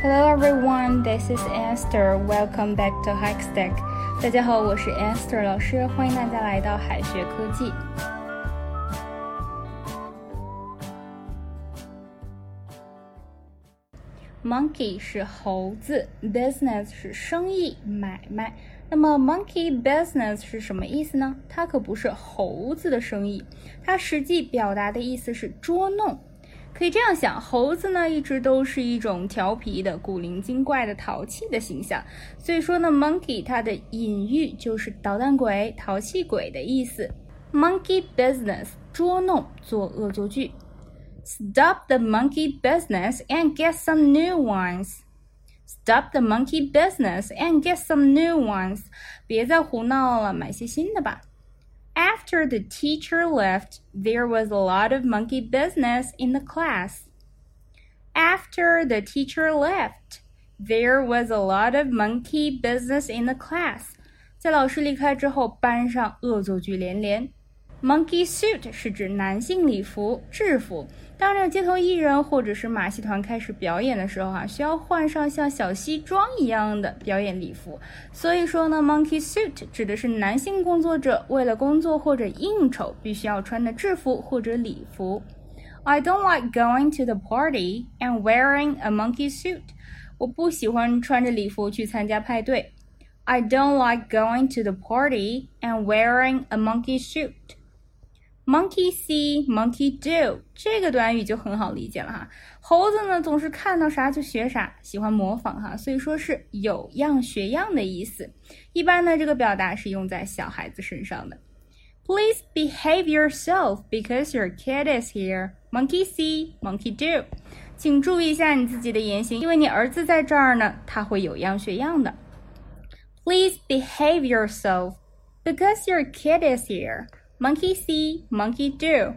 Hello everyone, this is Esther. Welcome back to Hikestack. 大家好，我是 Esther 老师，欢迎大家来到海学科技。Monkey 是猴子，business 是生意买卖。那么 monkey business 是什么意思呢？它可不是猴子的生意，它实际表达的意思是捉弄。 可以这样想，猴子呢一直都是一种调皮的、古灵精怪的、淘气的形象。所以说呢，monkey 它的隐喻就是捣蛋鬼、淘气鬼的意思。Monkey business 捉弄做恶作剧。Stop the monkey business and get some new ones. Stop the monkey business and get some new ones. 别再胡闹了，买些新的吧。After the teacher left, there was a lot of monkey business in the class. After the teacher left, there was a lot of monkey business in the class. 在老师离开之后，班上恶作剧连连。 Monkey suit 是指男性礼服、制服。当这街头艺人或者是马戏团开始表演的时候啊，需要换上像小西装一样的表演礼服。所以说呢，monkey suit 指的是男性工作者为了工作或者应酬必须要穿的制服或者礼服。I don't like going to the party and wearing a monkey suit。我不喜欢穿着礼服去参加派对。I don't like going to the party and wearing a monkey suit。Monkey see, monkey do，这个短语就很好理解了哈。猴子呢总是看到啥就学啥，喜欢模仿哈，所以说是有样学样的意思。一般呢这个表达是用在小孩子身上的。Please behave yourself because your kid is here. Monkey see, monkey do。请注意一下你自己的言行，因为你儿子在这儿呢，他会有样学样的。Please behave yourself because your kid is here. Monkey see, monkey do.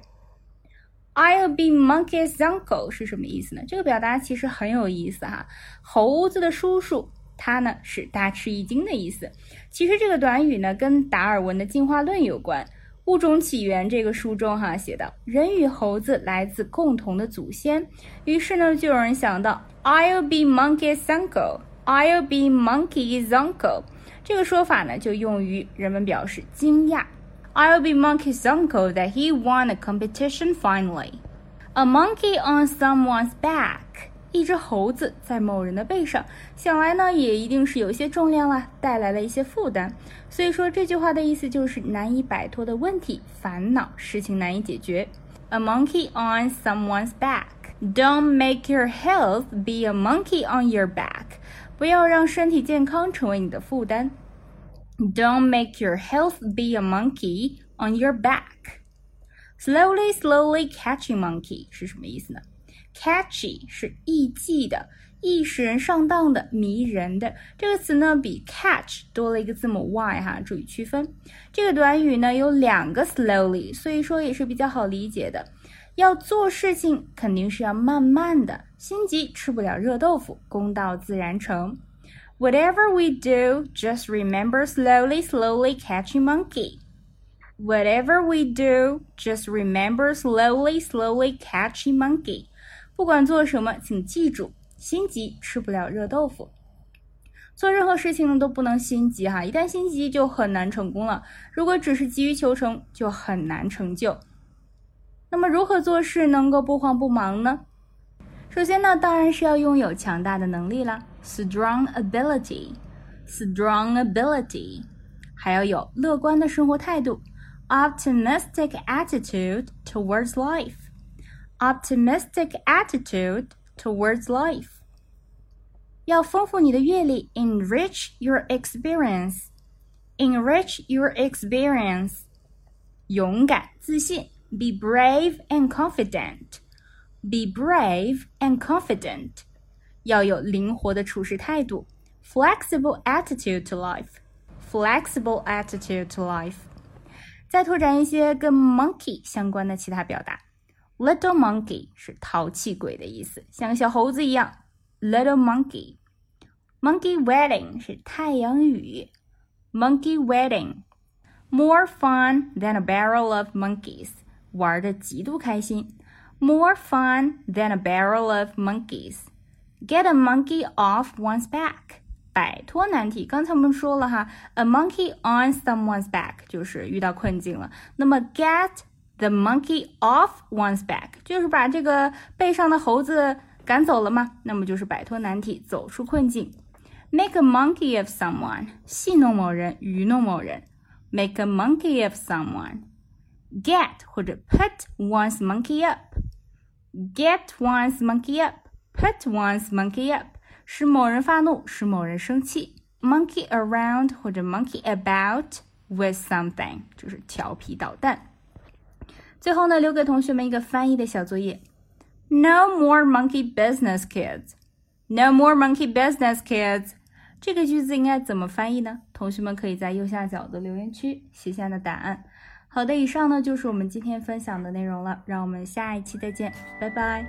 I'll be monkey's uncle 是什么意思呢？这个表达其实很有意思哈。猴子的叔叔，他呢是大吃一惊的意思。其实这个短语呢跟达尔文的进化论有关。物种起源这个书中哈写道，人与猴子来自共同的祖先。于是呢就有人想到，I'll be monkey's uncle. I'll be monkey's uncle. 这个说法呢就用于人们表示惊讶。I'll be monkey's uncle that he won a competition finally. A monkey on someone's back. 一只猴子在某人的背上，想来呢也一定是有些重量了，带来了一些负担。所以说这句话的意思就是难以摆脱的问题、烦恼、事情难以解决。A monkey on someone's back. Don't make your health be a monkey on your back. 不要让身体健康成为你的负担。 Don't make your health be a monkey on your back. Slowly, slowly catching monkey 是什么意思呢？Catchy 是易记的、易使人上当的、迷人的。这个词呢比 catch 多了一个字母 y 哈，注意区分。这个短语呢有两个 slowly，所以说也是比较好理解的。要做事情肯定是要慢慢的，心急吃不了热豆腐，功到自然成。Whatever we do, just remember slowly, slowly catching monkey. Whatever we do, just remember slowly, slowly catching monkey. 不管做什么，请记住，心急吃不了热豆腐。做任何事情呢都不能心急哈，一旦心急就很难成功了。如果只是急于求成，就很难成就。那么如何做事能够不慌不忙呢？首先呢，当然是要拥有强大的能力啦，strong ability，strong ability，还要有乐观的生活态度，optimistic attitude towards life，optimistic attitude towards life。要丰富你的阅历，enrich your experience，enrich your experience。勇敢、自信，be brave and confident。 Be brave and confident，要有灵活的处事态度，flexible attitude to life。Flexible attitude to life。再拓展一些跟 monkey 相关的其他表达，little monkey 是淘气鬼的意思，像个小猴子一样，little monkey。Monkey wedding 是太阳雨，monkey wedding。More fun than a barrel of monkeys，玩的极度开心。 more fun than a barrel of monkeys. Get a monkey off one's back，摆脱难题。刚才我们说了哈，a monkey on someone's back 就是遇到困境了。那么 get the monkey off one's back 就是把这个背上的猴子赶走了吗？那么就是摆脱难题，走出困境。Make a monkey of someone，戏弄某人，愚弄某人。Make a monkey of someone。Get 或者 put one's monkey up。 Get one's monkey up。Put one's monkey up 使某人发怒，使某人生气。Monkey around 或者 monkey about with something 就是调皮捣蛋。最后呢，留给同学们一个翻译的小作业。No more monkey business, kids. No more monkey business, kids. 这个句子应该怎么翻译呢？同学们可以在右下角的留言区写下你的答案。好的，以上呢就是我们今天分享的内容了，让我们下一期再见，拜拜。